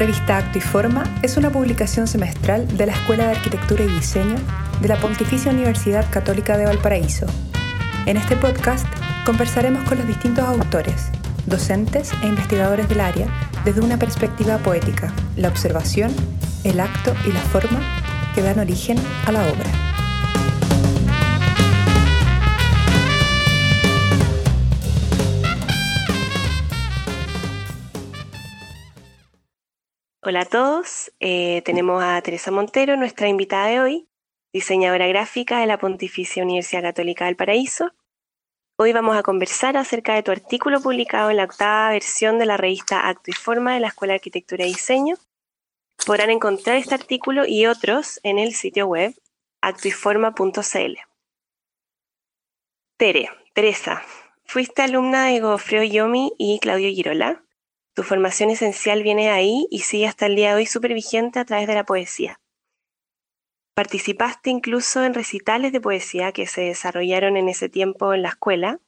Revista Acto y Forma es una publicación semestral de la Escuela de Arquitectura y Diseño de la Pontificia Universidad Católica de Valparaíso. En este podcast conversaremos con los distintos autores, docentes e investigadores del área desde una perspectiva poética, la observación, el acto y la forma que dan origen a la obra. Hola a todos, eh, tenemos a Teresa Montero, nuestra invitada de hoy, diseñadora gráfica de la Pontificia Universidad Católica del Paraíso. Hoy vamos a conversar acerca de tu artículo publicado en la octava versión de la revista Acto y Forma de la Escuela de Arquitectura y Diseño. Podrán encontrar este artículo y otros en el sitio web actoyforma.cl. Tere, Teresa, fuiste alumna de Gofreo Yomi y Claudio Girola. Tu formación esencial viene ahí y sigue hasta el día de hoy súper vigente a través de la poesía. Participaste incluso en recitales de poesía que se desarrollaron en ese tiempo en la escuela.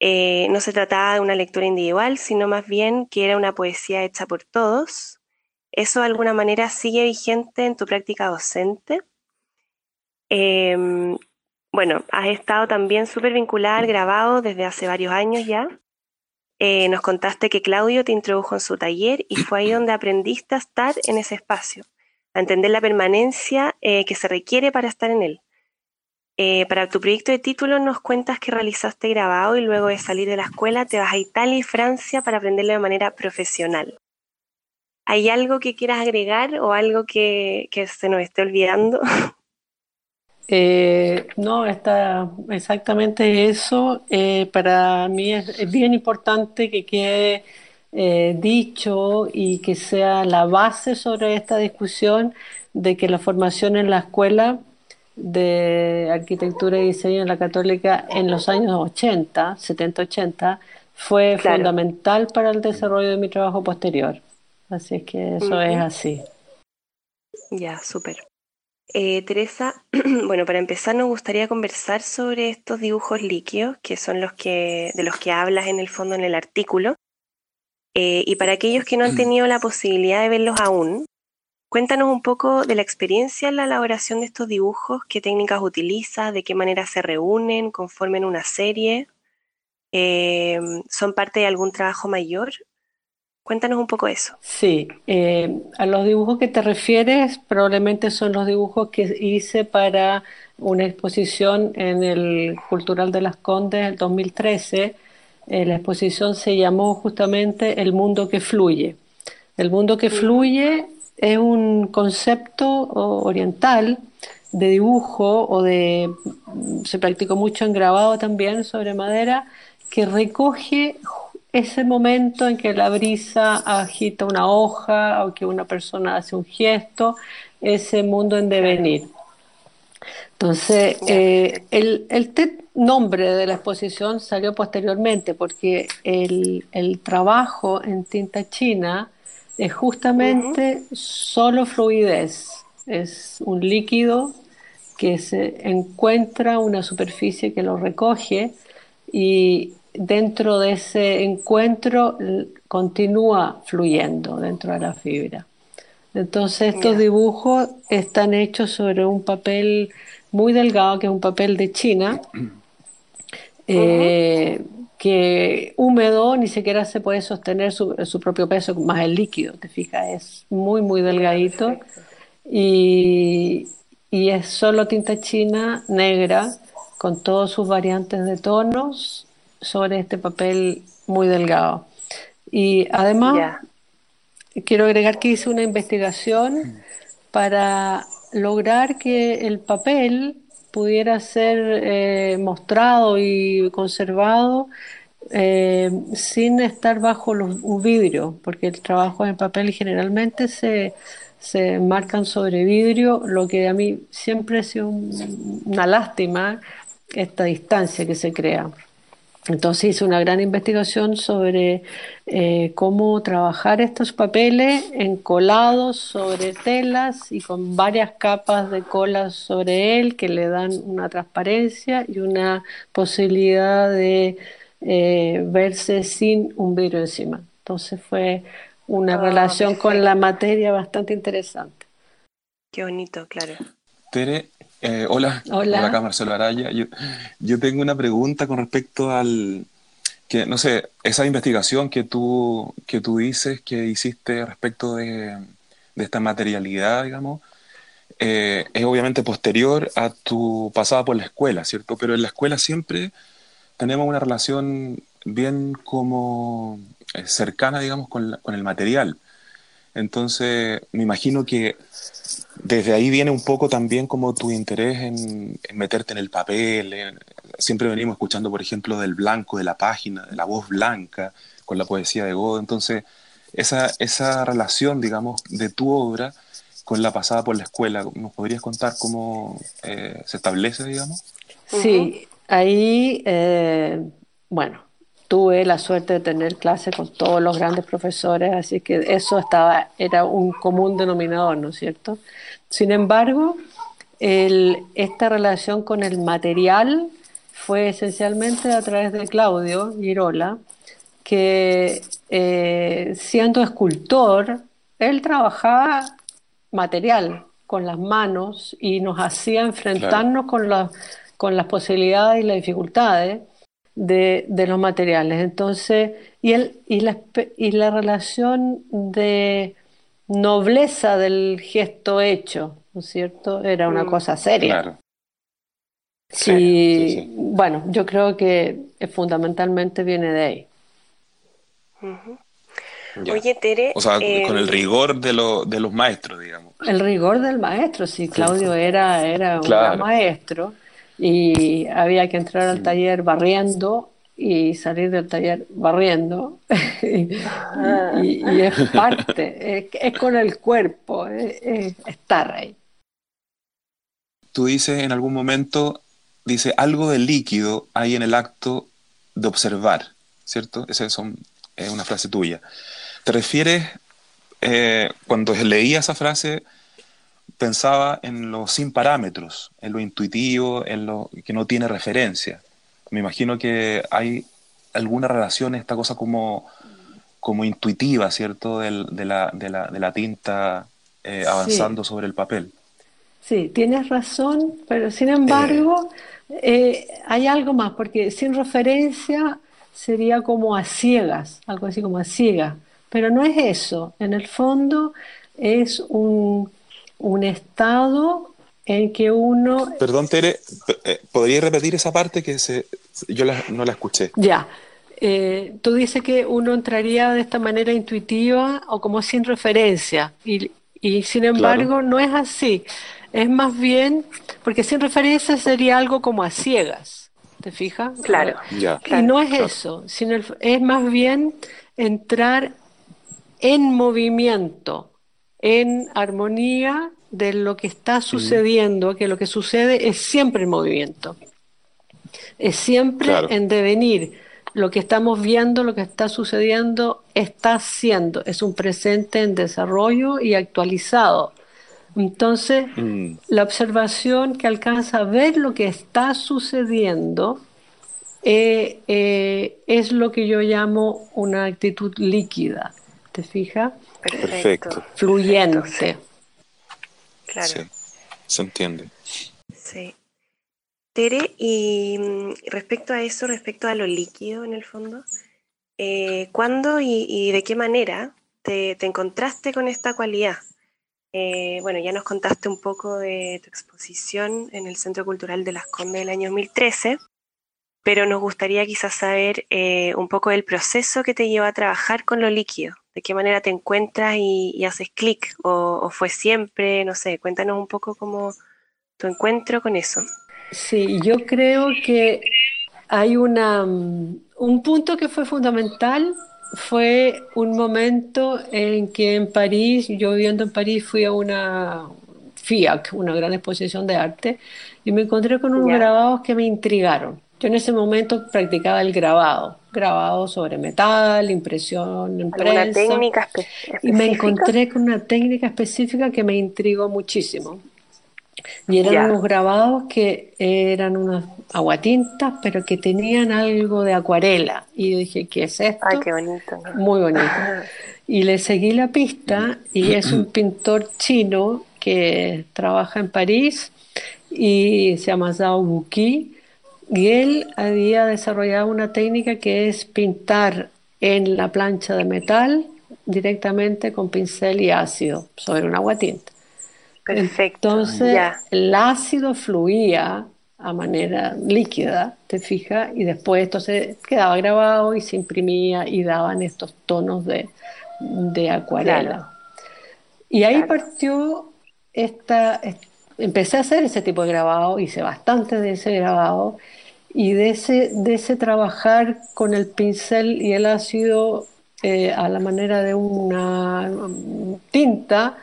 Eh, no se trataba de una lectura individual, sino más bien que era una poesía hecha por todos. ¿Eso de alguna manera sigue vigente en tu práctica docente? Em, bueno, has estado también súper vinculada al grabado desde hace varios años ya. Eh, nos contaste que Claudio te introdujo en su taller y fue ahí donde aprendiste a estar en ese espacio, a entender la permanencia eh, que se requiere para estar en él. Eh, para tu proyecto de título nos cuentas que realizaste grabado y luego de salir de la escuela te vas a Italia y Francia para aprenderlo de manera profesional. ¿Hay algo que quieras agregar o algo que, que se nos esté olvidando? Eh, no, está exactamente eso. Eh, para mí es, bien importante que quede eh, dicho y que sea la base sobre esta discusión de que la formación en la escuela de arquitectura y diseño en la católica en los años 80, 70-80, fue fundamental para el desarrollo de mi trabajo posterior. Así es que eso es así. Ya, súper. Eh, Teresa, bueno, para empezar nos gustaría conversar sobre estos dibujos líquidos, que son los que, de los que hablas en el fondo en el artículo. Eh, y para aquellos que no han tenido la posibilidad de verlos aún, cuéntanos un poco de la experiencia en la elaboración de estos dibujos, qué técnicas utilizas, de qué manera se reúnen, conformen una serie. Eh, ¿Son parte de algún trabajo mayor? Cuéntanos un poco eso. Sí, eh, a los dibujos que te refieres probablemente son los dibujos que hice para una exposición en el Cultural de las Condes en 2013. Eh, la exposición se llamó justamente El mundo que fluye. El mundo que fluye es un concepto oriental de dibujo o de, se practicó mucho en grabado también sobre madera, que recoge ese momento en que la brisa agita una hoja o que una persona hace un gesto, ese mundo en devenir. Entonces, eh, el, nombre de la exposición salió posteriormente porque el, trabajo en tinta china es justamente solo fluidez, es un líquido que se encuentra una superficie que lo recoge y dentro de ese encuentro continúa fluyendo dentro de la fibra. Entonces estos dibujos están hechos sobre un papel muy delgado, que es un papel de China, eh, que húmedo ni siquiera se puede sostener su, propio peso, más el líquido, te fijas, es muy, muy delgadito. y, y es solo tinta china negra con todas sus variantes de tonos sobre este papel muy delgado. Y además, quiero agregar que hice una investigación para lograr que el papel pudiera ser eh, mostrado y conservado eh, sin estar bajo los, un vidrio, porque el trabajo en papel generalmente se, se marcan sobre vidrio, lo que a mí siempre ha sido una lástima esta distancia que se crea. Entonces hice una gran investigación sobre eh, cómo trabajar estos papeles encolados sobre telas y con varias capas de cola sobre él que le dan una transparencia y una posibilidad de eh, verse sin un vidrio encima. Entonces fue una oh, relación con la materia bastante interesante. Qué bonito, claro. Tere, eh, hola. Hola. acá Marcelo Araya. Yo, tengo una pregunta con respecto al, que, no sé, esa investigación que tú, que tú dices que hiciste respecto de, de esta materialidad, digamos, eh, es obviamente posterior a tu pasada por la escuela, ¿cierto? Pero en la escuela siempre tenemos una relación bien como eh, cercana, digamos, con, con el material. Entonces, me imagino que desde ahí viene un poco también como tu interés en, meterte en el papel. siempre venimos escuchando, por ejemplo, del blanco de la página, de la voz blanca, con la poesía de Godo. Entonces, esa, esa relación, digamos, de tu obra con la pasada por la escuela, ¿nos podrías contar cómo eh, se establece, digamos? Sí, ahí, eh, bueno, tuve la suerte de tener clases con todos los grandes profesores, así que eso estaba, era un común denominador, ¿no es cierto? Sin embargo, esta relación con el material fue esencialmente a través de Claudio Girola, que eh, siendo escultor, él trabajaba material con las manos y nos hacía enfrentarnos con, con las posibilidades y las dificultades de, los materiales. Entonces, y, el, y, la, y la relación de nobleza del gesto hecho, ¿no es cierto? Era una mm, cosa seria. Sí, bueno, yo creo que fundamentalmente viene de ahí. Oye, Tere. O sea, con el em, rigor de, de los maestros, digamos. El rigor del maestro, sí, Claudio era, era un gran maestro y había que entrar al taller barriendo y salir del taller barriendo. y, es parte, es, con el cuerpo, es, estar ahí. Tú dices en algún momento, dice, algo de líquido hay en el acto de observar, ¿cierto? Esa es una frase tuya. ¿Te refieres, eh, cuando leía esa frase, pensaba en lo sin parámetros, en lo intuitivo, en lo que no tiene referencia? Me imagino que hay alguna relación, esta cosa como, como intuitiva, ¿cierto? de, la, de, la, de, la, tinta eh, avanzando sobre el papel. Sí, tienes razón, pero sin embargo eh, hay algo más, porque sin referencia sería como a ciegas, algo así como a ciegas. Pero no es eso, en el fondo es un, estado en que uno... Perdón, Tere, eh, ¿podría repetir esa parte que se, yo no la escuché? Ya. Eh, tú dices que uno entraría de esta manera intuitiva o como sin referencia, y, sin embargo no es así. Es más bien, porque sin referencia sería algo como a ciegas, ¿te fijas? Claro. y no es eso, sino es más bien entrar en movimiento, en armonía de lo que está sucediendo, que lo que sucede es siempre en movimiento, es siempre en devenir. Lo que estamos viendo, lo que está sucediendo, está siendo, es un presente en desarrollo y actualizado. Entonces, mm. la observación que alcanza a ver lo que está sucediendo eh, eh, es lo que yo llamo una actitud líquida ¿te fijas? Perfecto. Fluyente. Claro. Sí, se entiende. Sí. Tere, y mm, respecto a eso, respecto a lo líquido en el fondo, eh, ¿cuándo y, de qué manera te, encontraste con esta cualidad? Eh, bueno, ya nos contaste un poco de tu exposición en el Centro Cultural de Las Condes del año 2013, pero nos gustaría quizás saber eh, un poco del proceso que te lleva a trabajar con lo líquido de qué manera te encuentras y, haces clic, o, fue siempre, no sé, cuéntanos un poco cómo tu encuentro con eso. Sí, yo creo que hay una, mm, un punto que fue fundamental, fue un momento en que en París, yo viviendo en París, fui a una FIAC, una gran exposición de arte, y me encontré con unos grabados que me intrigaron. Yo en ese momento practicaba el grabado, grabado sobre metal, impresión en prensa. técnica específica? Y me encontré con una técnica específica que me intrigó muchísimo. Y eran unos grabados que eran unas aguatintas, pero que tenían algo de acuarela. Y yo dije, ¿qué es esto? Ay, qué bonito. Muy bonito. Y le seguí la pista y es un pintor chino que trabaja en París y se llama Zhao Buqi y él había desarrollado una técnica que es pintar en la plancha de metal directamente con pincel y ácido sobre un agua tinta. Perfecto. Entonces el ácido fluía a manera líquida, te fijas, y después esto se quedaba grabado y se imprimía y daban estos tonos de, de acuarela. Y ahí partió esta, empecé a hacer ese tipo de grabado, hice bastante de ese grabado, y de ese, de ese trabajar con el pincel y el ácido eh, a la manera de una tinta,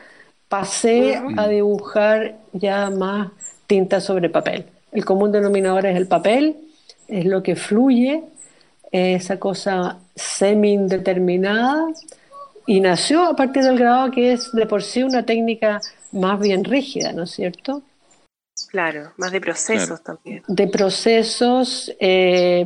pasé a dibujar ya más tinta sobre papel. El común denominador es el papel, es lo que fluye, esa cosa semi-indeterminada, y nació a partir del grabado que es de por sí una técnica más bien rígida, ¿no es cierto? Claro, más de procesos también. De procesos eh,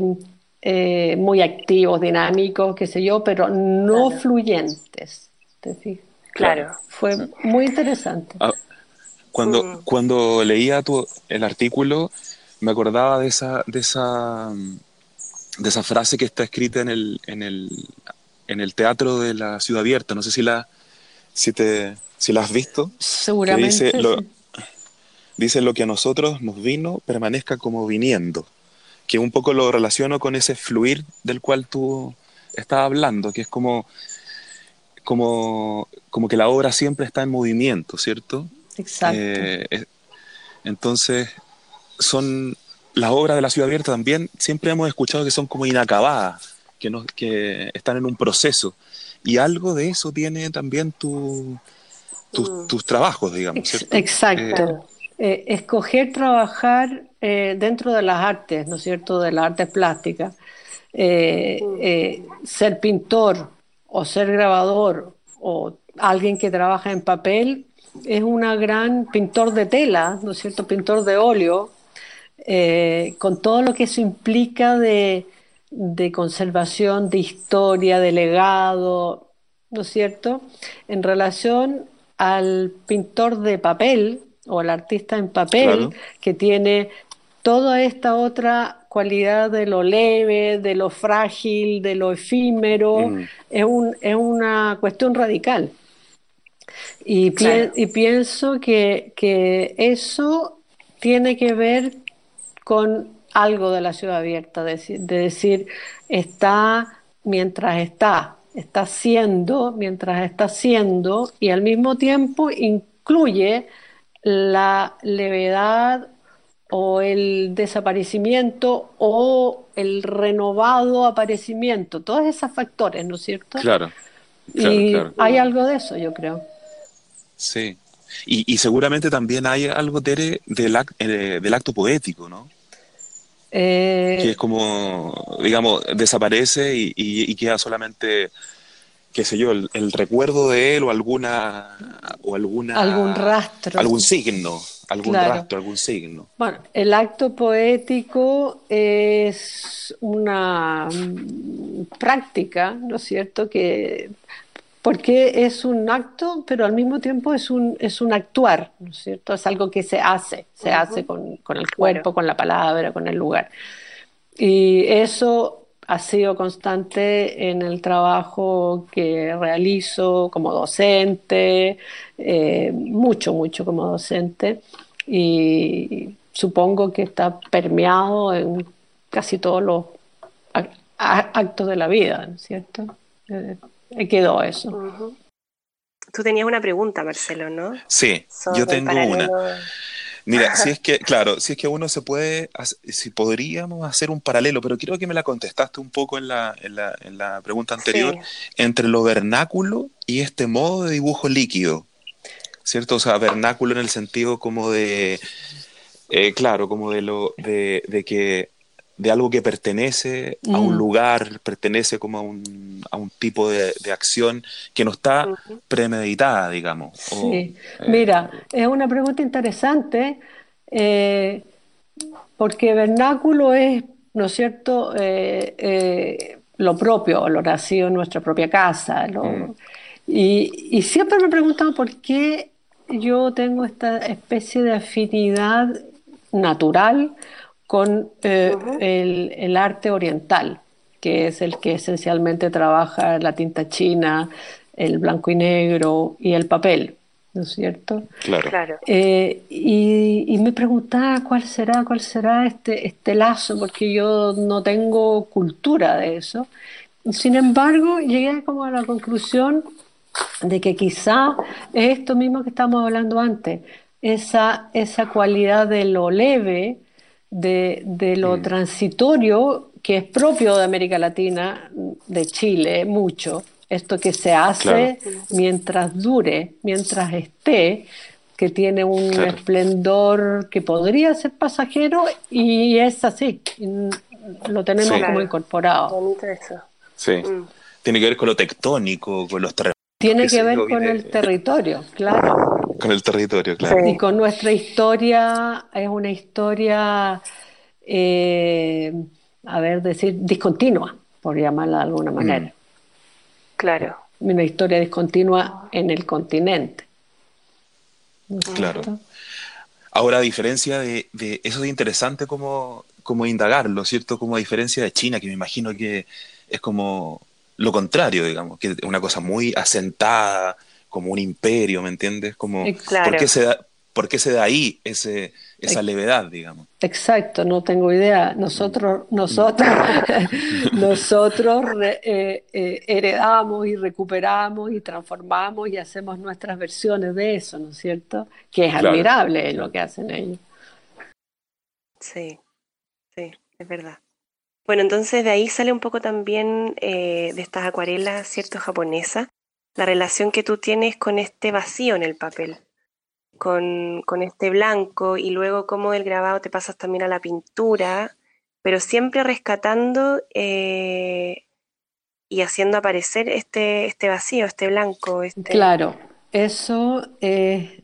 eh, muy activos, dinámicos, qué sé yo, pero no fluyentes. ¿te Claro. Fue muy interesante. Ah, cuando, mm. cuando leía tu, el artículo, me acordaba de esa, de esa, de esa frase que está escrita en el, en el, en el teatro de la ciudad abierta. No sé si la, si te, si la has visto. Seguramente. dice, lo, dice lo que a nosotros nos vino permanezca como viniendo, que un poco lo relaciono con ese fluir del cual tú estabas hablando, que es como, como, como que la obra siempre está en movimiento, ¿cierto? Exacto. Eh, entonces, son las obras de la ciudad abierta también, siempre hemos escuchado que son como inacabadas, que, no, que están en un proceso. Y algo de eso tiene también tu, mm. tus trabajos, digamos. ¿cierto? Exacto. Eh, eh, escoger trabajar eh, dentro de las artes, ¿no es cierto?, de las artes plásticas, eh, ser pintor o ser grabador o alguien que trabaja en papel es una gran pintor de tela, ¿no es cierto?, pintor de óleo, con todo lo que eso implica de, de conservación, de historia, de legado, ¿no es cierto?, en relación al pintor de papel, o el artista en papel que tiene toda esta otra cualidad de lo leve, de lo frágil, de lo efímero, mm. es, un, es, una cuestión radical. Y, y pienso que, que, eso tiene que ver con algo de la ciudad abierta, de, de decir, está mientras está, está siendo mientras está siendo y al mismo tiempo incluye la levedad o el desaparecimiento o el renovado aparecimiento, todos esos factores, ¿no es cierto? Claro. y hay algo de eso, yo creo. Sí. Y, seguramente también hay algo, Tere, del, eh, del acto poético, ¿no? Eh, que es como, digamos, desaparece y, y queda solamente qué sé yo, el, recuerdo de él o alguna, o alguna... Algún rastro. Algún signo, algún rastro, algún signo. Bueno, el acto poético es una práctica, ¿no es cierto?, que porque es un acto, pero al mismo tiempo es un, es un actuar, ¿no es cierto? Es algo que se hace, se hace con, con el cuerpo, con la palabra, con el lugar. Y eso ha sido constante en el trabajo que realizo como docente, eh, mucho, mucho como docente, y supongo que está permeado en casi todos los actos de la vida, ¿cierto? Eh, quedó eso. Tú tenías una pregunta, Marcelo, ¿no? Sí, yo tengo una. Mira, si es que, claro, si es que uno se puede, si podríamos hacer un paralelo, pero creo que me la contestaste un poco en la, en la, en la pregunta anterior, entre lo vernáculo y este modo de dibujo líquido, ¿cierto? O sea, vernáculo en el sentido como de, eh, claro, como de, lo, de, de que de algo que pertenece a un mm. lugar, pertenece como a un, a un tipo de, acción que no está premeditada, digamos. Sí. Eh, Mira, es una pregunta interesante eh, porque vernáculo es, ¿no es cierto?, eh, lo propio, lo nacido en nuestra propia casa. Mm. Y, siempre me he preguntado por qué yo tengo esta especie de afinidad natural con eh, el, arte oriental, que es el que esencialmente trabaja la tinta china, el blanco y negro y el papel. ¿no es cierto? Claro. Eh, y, me preguntaba cuál será, cuál será este, este lazo, porque yo no tengo cultura de eso. Sin embargo, llegué como a la conclusión de que quizá es esto mismo que estamos hablando antes, esa, esa cualidad de lo leve, de, lo mm. transitorio, que es propio de América Latina, de Chile, mucho, esto que se hace mientras dure, mientras esté, que tiene un esplendor que podría ser pasajero y es así, lo tenemos como incorporado. Sí. Mm. Tiene que ver con lo tectónico, con los terrenos. Tiene que, ver con el territorio, claro. Con el territorio, claro. Y con nuestra historia, es una historia, eh, a ver, decir, discontinua, por llamarla de alguna mm. manera. Claro. Una historia discontinua en el continente. Claro. Ahora, a diferencia de, eso es interesante como, como indagarlo, ¿cierto? Como a diferencia de China, que me imagino que es como lo contrario, digamos, que es una cosa muy asentada, como un imperio, ¿me entiendes? Como, ¿por, qué se da, ¿Por qué se da ahí ese, esa levedad, digamos? Exacto, no tengo idea. Nosotros, nosotros, nosotros eh, eh, heredamos y recuperamos y transformamos y hacemos nuestras versiones de eso, ¿no es cierto? Que es admirable lo que hacen ellos. Sí, sí, es verdad. Bueno, entonces de ahí sale un poco también eh, de estas acuarelas, ¿cierto? Japonesa, la relación que tú tienes con este vacío en el papel, con, este blanco y luego cómo del grabado te pasas también a la pintura, pero siempre rescatando eh, y haciendo aparecer este, este vacío, este blanco. Este... Claro, eso es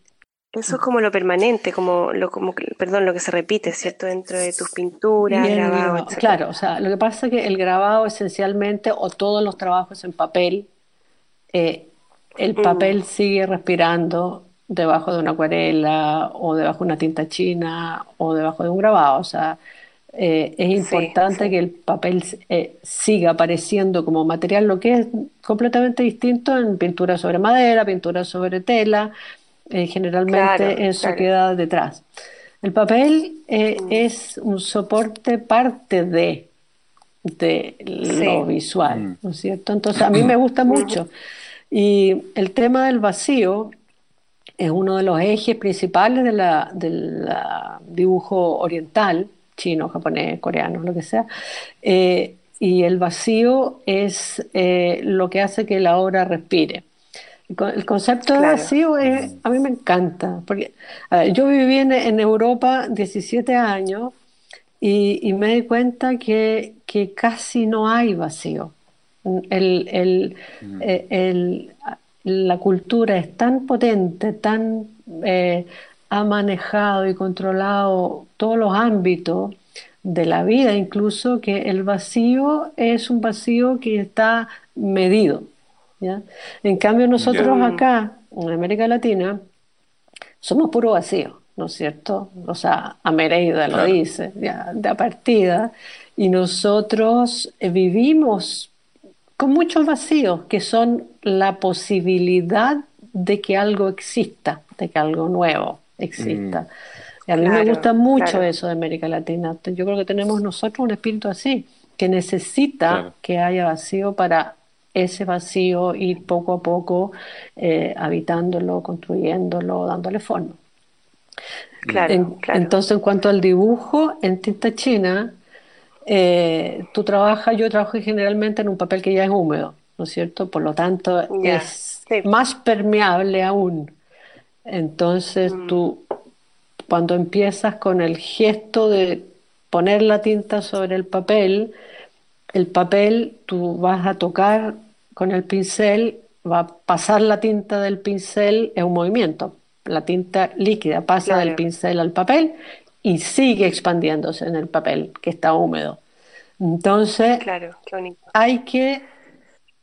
eso es como lo permanente, como lo, como, perdón, lo que se repite, ¿cierto? Dentro de tus pinturas, grabados, Claro, o sea, lo que pasa es que el grabado esencialmente, o todos los trabajos en papel, eh, el mm. papel sigue respirando debajo de una acuarela, o debajo de una tinta china, o debajo de un grabado. O sea, eh, es importante que el papel eh, siga apareciendo como material, lo que es completamente distinto en pintura sobre madera, pintura sobre tela, eh, generalmente eso queda detrás. El papel mm. es un soporte parte de, de lo visual, mm. ¿no es cierto? Entonces a mí me gusta mucho. Y el tema del vacío es uno de los ejes principales de la, del dibujo oriental, chino, japonés, coreano, lo que sea. Eh, y el vacío es lo que hace que la obra respire. El concepto de vacío es, a mí me encanta, porque yo viví en, Europa 17 años y, me di cuenta que, casi no hay vacío. El, mm. eh, la cultura es tan potente, tan eh, ha manejado y controlado todos los ámbitos de la vida, incluso que el vacío es un vacío que está medido. En cambio, nosotros acá, en América Latina, somos puro vacío, ¿no es cierto? O sea, Amereida lo dice, de partida, y nosotros eh, vivimos con muchos vacíos, que son la posibilidad de que algo exista, de que algo nuevo exista. Mm. Y a mí me gusta mucho eso de América Latina. Yo creo que tenemos nosotros un espíritu así, que necesita que haya vacío para ese vacío, ir poco a poco eh, habitándolo, construyéndolo, dándole forma. Claro, Entonces, en cuanto al dibujo, en tinta china, eh, tú trabajas, yo trabajo generalmente en un papel que ya es húmedo, ¿no es cierto? Por lo tanto, es más permeable aún. Entonces, mm. tú, cuando empiezas con el gesto de poner la tinta sobre el papel, el papel tú vas a tocar con el pincel, va a pasar la tinta del pincel, es un movimiento. La tinta líquida pasa del pincel al papel y sigue expandiéndose en el papel que está húmedo. Entonces, hay que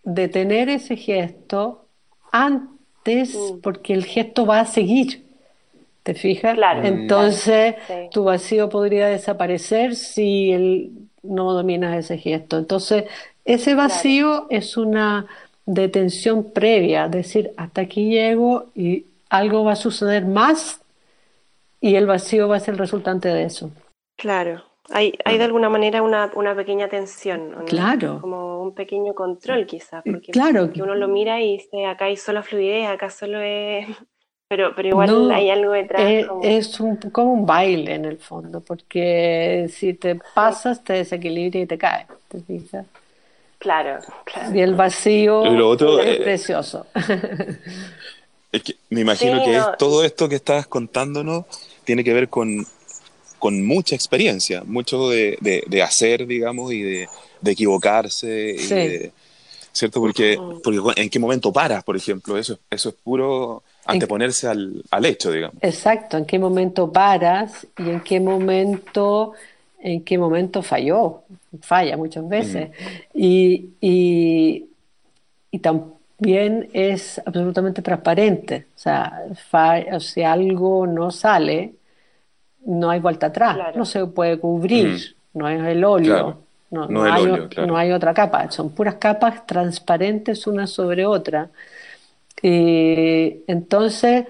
detener ese gesto antes Mm. porque el gesto va a seguir. ¿Te fijas? Claro, Entonces, claro, sí. tu vacío podría desaparecer si el- no dominas ese gesto. Entonces, ese vacío es una detención previa, es decir, hasta aquí llego y algo va a suceder más y el vacío va a ser el resultante de eso. Claro. Hay, hay de alguna manera una, una pequeña tensión. Claro. Como un pequeño control quizás, porque, Claro. porque uno lo mira y dice, acá hay solo fluidez, acá solo es... Pero, pero igual No, hay algo detrás. Es, como- es un, como un baile en el fondo, porque si te pasas, te desequilibras y te caes. ¿te fijas? Claro, claro. Y el vacío Y lo otro, es eh, precioso. Es que me imagino Sí, que no. es, todo esto que estás contándonos tiene que ver con, con mucha experiencia, mucho de, de- de hacer, digamos, y de, de equivocarse, y Sí. de- ¿cierto? Porque, porque en qué momento paras, por ejemplo, eso, eso es puro anteponerse al, al hecho, digamos. Exacto, en qué momento paras y en qué momento, en qué momento falló, falla muchas veces. Y, y, y también es absolutamente transparente. O sea, fa- o si algo no sale, no hay vuelta atrás, Claro. no se puede cubrir, Mm. no es el óleo, Claro. no, No hay, o- óleo, claro. no hay otra capa, son puras capas transparentes una sobre otra. Y entonces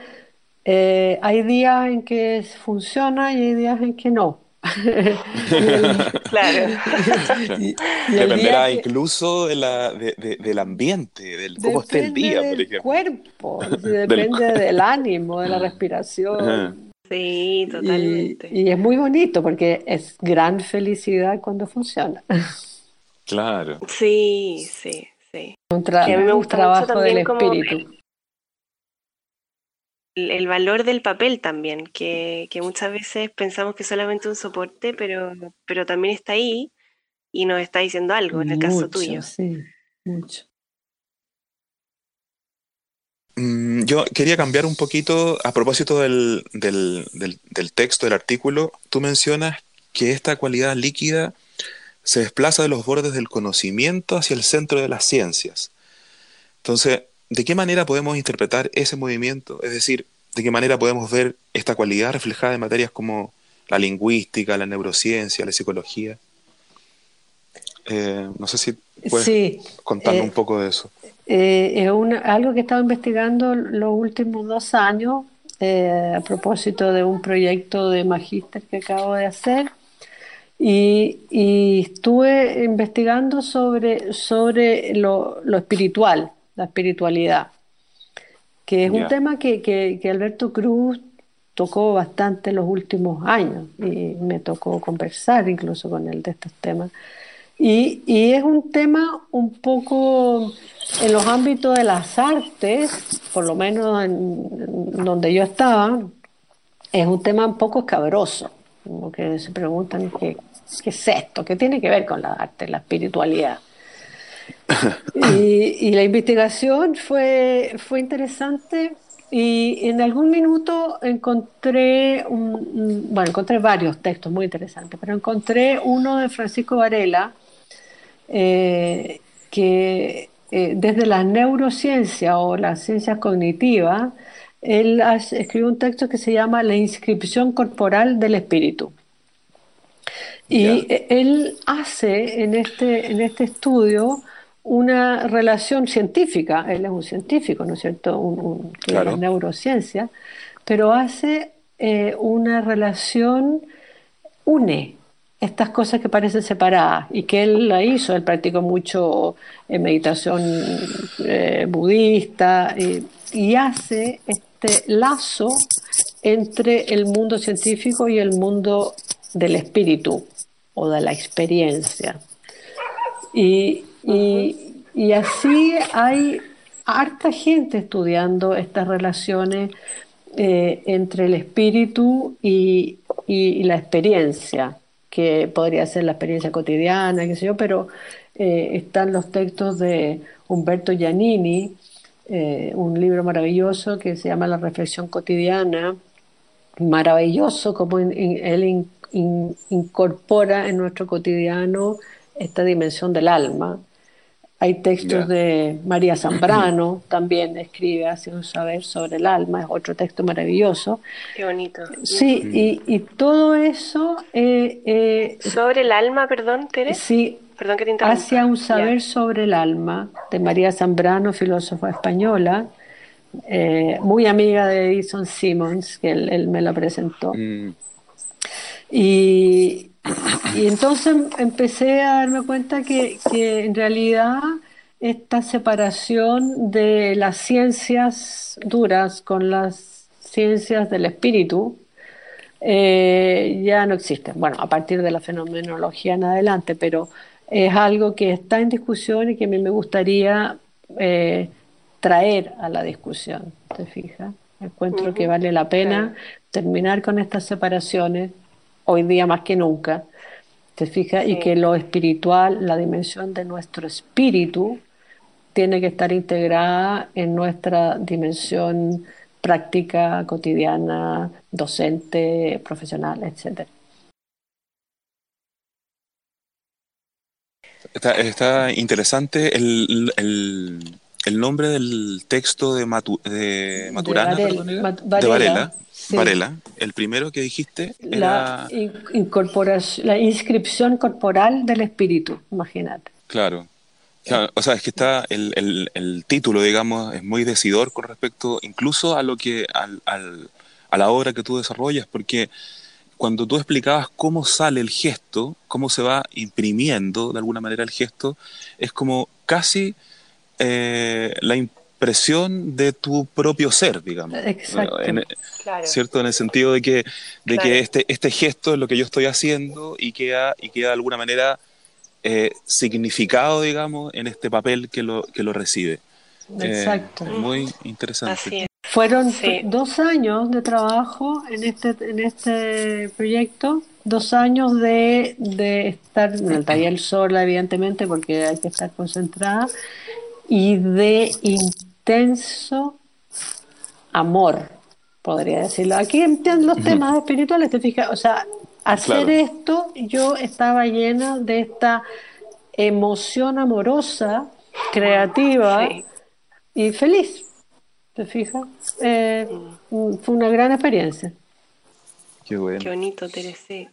eh, hay días en que funciona y hay días en que no. Claro. Y- y el Dependerá incluso de la, de- de- del ambiente, del cómo esté el día, del por ejemplo. cuerpo, depende del ánimo, de la Ajá. respiración. Sí, totalmente. y es muy bonito porque es gran felicidad cuando funciona. Claro. Sí, sí, sí. Un, tra- a mí me un gusta mucho trabajo también del espíritu. El valor del papel también, que, que muchas veces pensamos que es solamente un soporte, pero, pero también está ahí y nos está diciendo algo, en el caso tuyo. sí, mucho. Mm, Yo quería cambiar un poquito a propósito del, del, del- del texto, del artículo. Tú mencionas que esta cualidad líquida se desplaza de los bordes del conocimiento hacia el centro de las ciencias. Entonces, ¿de qué manera podemos interpretar ese movimiento? Es decir, ¿de qué manera podemos ver esta cualidad reflejada en materias como la lingüística, la neurociencia, la psicología? Eh, no sé si puedes Sí, contarnos eh, un poco de eso. Eh, es una- algo que he estado investigando los últimos dos años eh, a propósito de un proyecto de magíster que acabo de hacer y, y estuve investigando sobre, sobre lo, lo espiritual, la espiritualidad, que es un tema que, que, que Alberto Cruz tocó bastante en los últimos años y me tocó conversar incluso con él de estos temas. Y, y es un tema un poco en los ámbitos de las artes, por lo menos en, en donde yo estaba, es un tema un poco escabroso, como que se preguntan qué, qué es esto, qué tiene que ver con la arte, la espiritualidad. Y, y la investigación fue, fue interesante y en algún minuto encontré, un, bueno, encontré varios textos muy interesantes, pero encontré uno de Francisco Varela, eh, que eh, desde la neurociencia o las ciencias cognitivas, él escribió un texto que se llama La inscripción corporal del espíritu. Y eh, él hace en este, en este estudio una relación científica, él es un científico, ¿no es cierto?, un, un- que Claro. es neurociencia, pero hace eh, una relación, une estas cosas que parecen separadas y que él la hizo, él practicó mucho eh, meditación eh, budista y, y hace este lazo entre el mundo científico y el mundo del espíritu o de la experiencia. Y, y- así hay harta gente estudiando estas relaciones eh, entre el espíritu y, la experiencia, que podría ser la experiencia cotidiana, qué sé yo, pero eh, están los textos de Humberto Giannini, eh, un libro maravilloso que se llama La reflexión cotidiana, maravilloso como él in- in- incorpora en nuestro cotidiano esta dimensión del alma. Hay textos de María Zambrano, también escribe Hacia un saber sobre el alma, es otro texto maravilloso. Qué bonito. Sí, y, y todo eso... Eh, eh, sobre el alma, perdón, Tere. Sí, perdón que te interrumpa. Hacia un saber sobre el alma, de María Zambrano, filósofa española, eh, muy amiga de Edison Simmons, que él, me la presentó. Mm. Y, y entonces empecé a darme cuenta que, en realidad esta separación de las ciencias duras con las ciencias del espíritu eh, ya no existe. Bueno, a partir de la fenomenología en adelante, pero es algo que está en discusión y que a mí me gustaría eh, traer a la discusión. ¿Te fijas? Encuentro que vale la pena terminar con estas separaciones hoy día más que nunca ¿Te fijas? Y que lo espiritual, la dimensión de nuestro espíritu, tiene que estar integrada en nuestra dimensión práctica, cotidiana, docente, profesional, etc. Está, interesante el, el, nombre del texto de, de Maturana, de Varela, Varela, el primero que dijiste la, incorporación, la inscripción corporal del espíritu, imagínate. Claro. O sea, es que está el, el, título, digamos, es muy decidor con respecto incluso a lo que al, al, a la obra que tú desarrollas, porque cuando tú explicabas cómo sale el gesto, cómo se va imprimiendo de alguna manera el gesto, es como casi eh, la presión de tu propio ser, digamos. Exacto. ¿Cierto? En el sentido de que, de que este, este gesto es lo que yo estoy haciendo y queda, y queda de alguna manera eh, significado, digamos, en este papel que lo, que lo recibe. Eh, Exacto. muy interesante. Fueron dos años de trabajo en este, en este proyecto, dos años de, de estar en el taller sola, evidentemente, porque hay que estar concentrada, y de intenso amor, podría decirlo. Aquí entiendo los temas espirituales, te fijas, o sea, hacer esto, yo estaba llena de esta emoción amorosa, creativa y feliz, ¿te fijas? Eh, fue una gran experiencia. Qué bueno. Qué bonito, Teresa.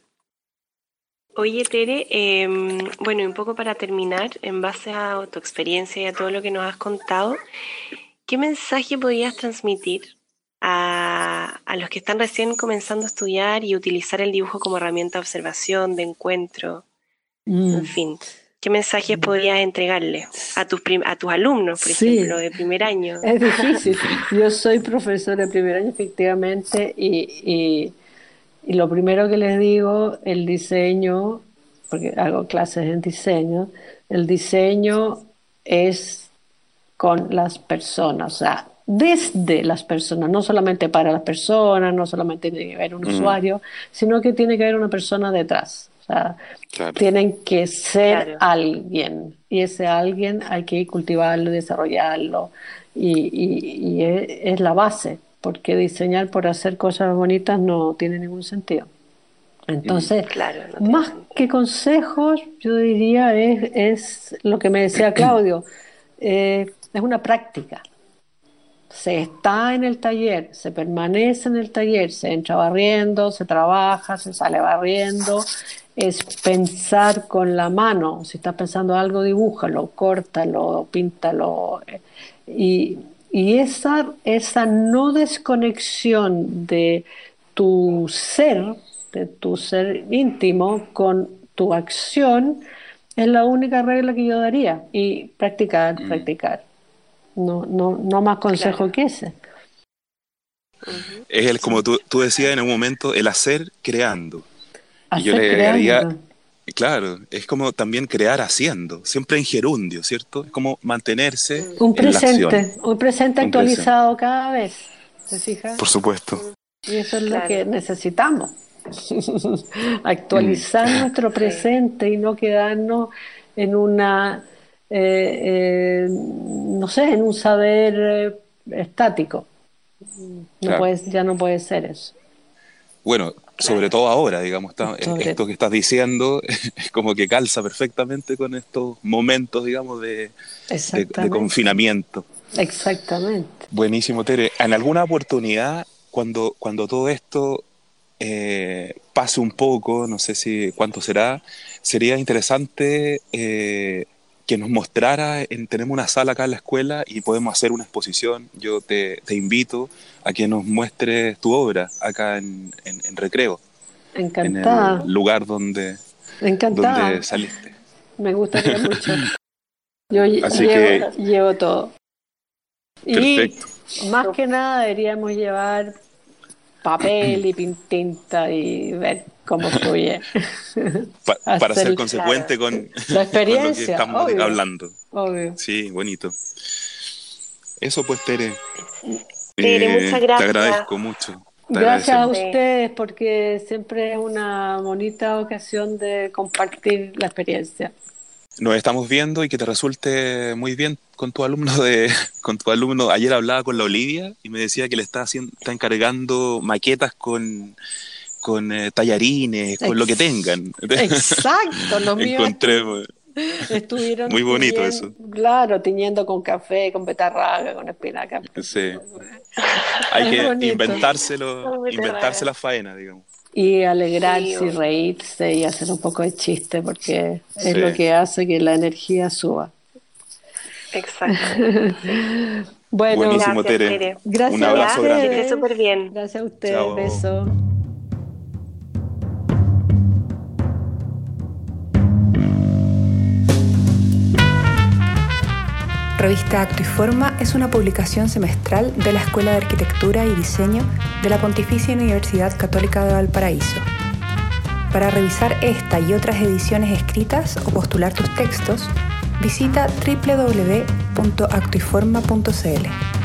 Oye, Tere, em, bueno, un poco para terminar, en base a tu experiencia y a todo lo que nos has contado, ¿qué mensaje podías transmitir a, los que están recién comenzando a estudiar y utilizar el dibujo como herramienta de observación, de encuentro? En mm. fin, ¿qué mensaje podías entregarle a tus, a tus alumnos, por ejemplo, de primer año? Es difícil. Yo soy profesora de primer año, efectivamente, y y lo primero que les digo, el diseño, porque hago clases en diseño, el diseño es con las personas, o sea, desde las personas, no solamente para las personas, no solamente tiene que haber un usuario, sino que tiene que haber una persona detrás. O sea, tienen que ser alguien y ese alguien hay que cultivarlo, desarrollarlo y, y, es la base porque diseñar por hacer cosas bonitas no tiene ningún sentido. Entonces, más que consejos, yo diría es, es lo que me decía Claudio, eh, es una práctica. Se está en el taller, se permanece en el taller, se entra barriendo, se trabaja, se sale barriendo, es pensar con la mano. Si estás pensando algo, dibújalo, córtalo, píntalo. Eh, y y esa, esa no desconexión de tu ser, de tu ser íntimo con tu acción, es la única regla que yo daría. Y practicar, mm. practicar. No, no, no más consejo que ese. Es el, como tú, tú, decías en un momento, el hacer creando. y yo le agregaría Claro, es como también crear haciendo, siempre en gerundio, ¿cierto? Es como mantenerse. Un presente, un presente actualizado cada vez, ¿te fijas? Por supuesto. Y eso es lo que necesitamos, actualizar mm. nuestro presente y no quedarnos en una, eh, eh, no sé, en un saber eh, estático. No ya no puede ser eso. Bueno, sobre todo ahora, digamos, esto que estás diciendo es como que calza perfectamente con estos momentos, digamos, de, confinamiento. Exactamente. Buenísimo, Tere. En alguna oportunidad, cuando, cuando todo esto eh, pase un poco, no sé si cuánto será, sería interesante eh, que nos mostrara, tenemos una sala acá en la escuela y podemos hacer una exposición. Yo te, invito a que nos muestres tu obra acá en, Recreo. Encantada. En el lugar donde, donde saliste. Me gustaría mucho. Yo llevo, todo. Perfecto. Y más que nada deberíamos llevar papel y pintinta y ver cómo fluye. para ser consecuente con, la experiencia, lo que estamos hablando. Obvio. Sí, bonito. Eso pues, Tere. Tere, eh, muchas gracias. Te agradezco mucho. gracias a ustedes porque siempre es una bonita ocasión de compartir la experiencia nos estamos viendo y que te resulte muy bien con tu alumno de con tu alumno. Ayer hablaba con la Olivia y me decía que le está haciendo está encargando maquetas con con eh, tallarines con lo que tengan. exacto lo mío encontré estuvieron muy bonito eso. claro tiñendo con café con betarraga con espinaca. Sí. Hay que inventárselo inventarse la faena digamos y alegrarse y reírse y hacer un poco de chiste porque es lo que hace que la energía suba. Exacto. bueno, Buenísimo, gracias, Tere. Gracias un abrazo a grande. Que súper bien. Gracias a usted. Beso. Revista Acto y Forma es una publicación semestral de la Escuela de Arquitectura y Diseño de la Pontificia Universidad Católica de Valparaíso. Para revisar esta y otras ediciones escritas o postular tus textos, visita www.actoyforma.cl.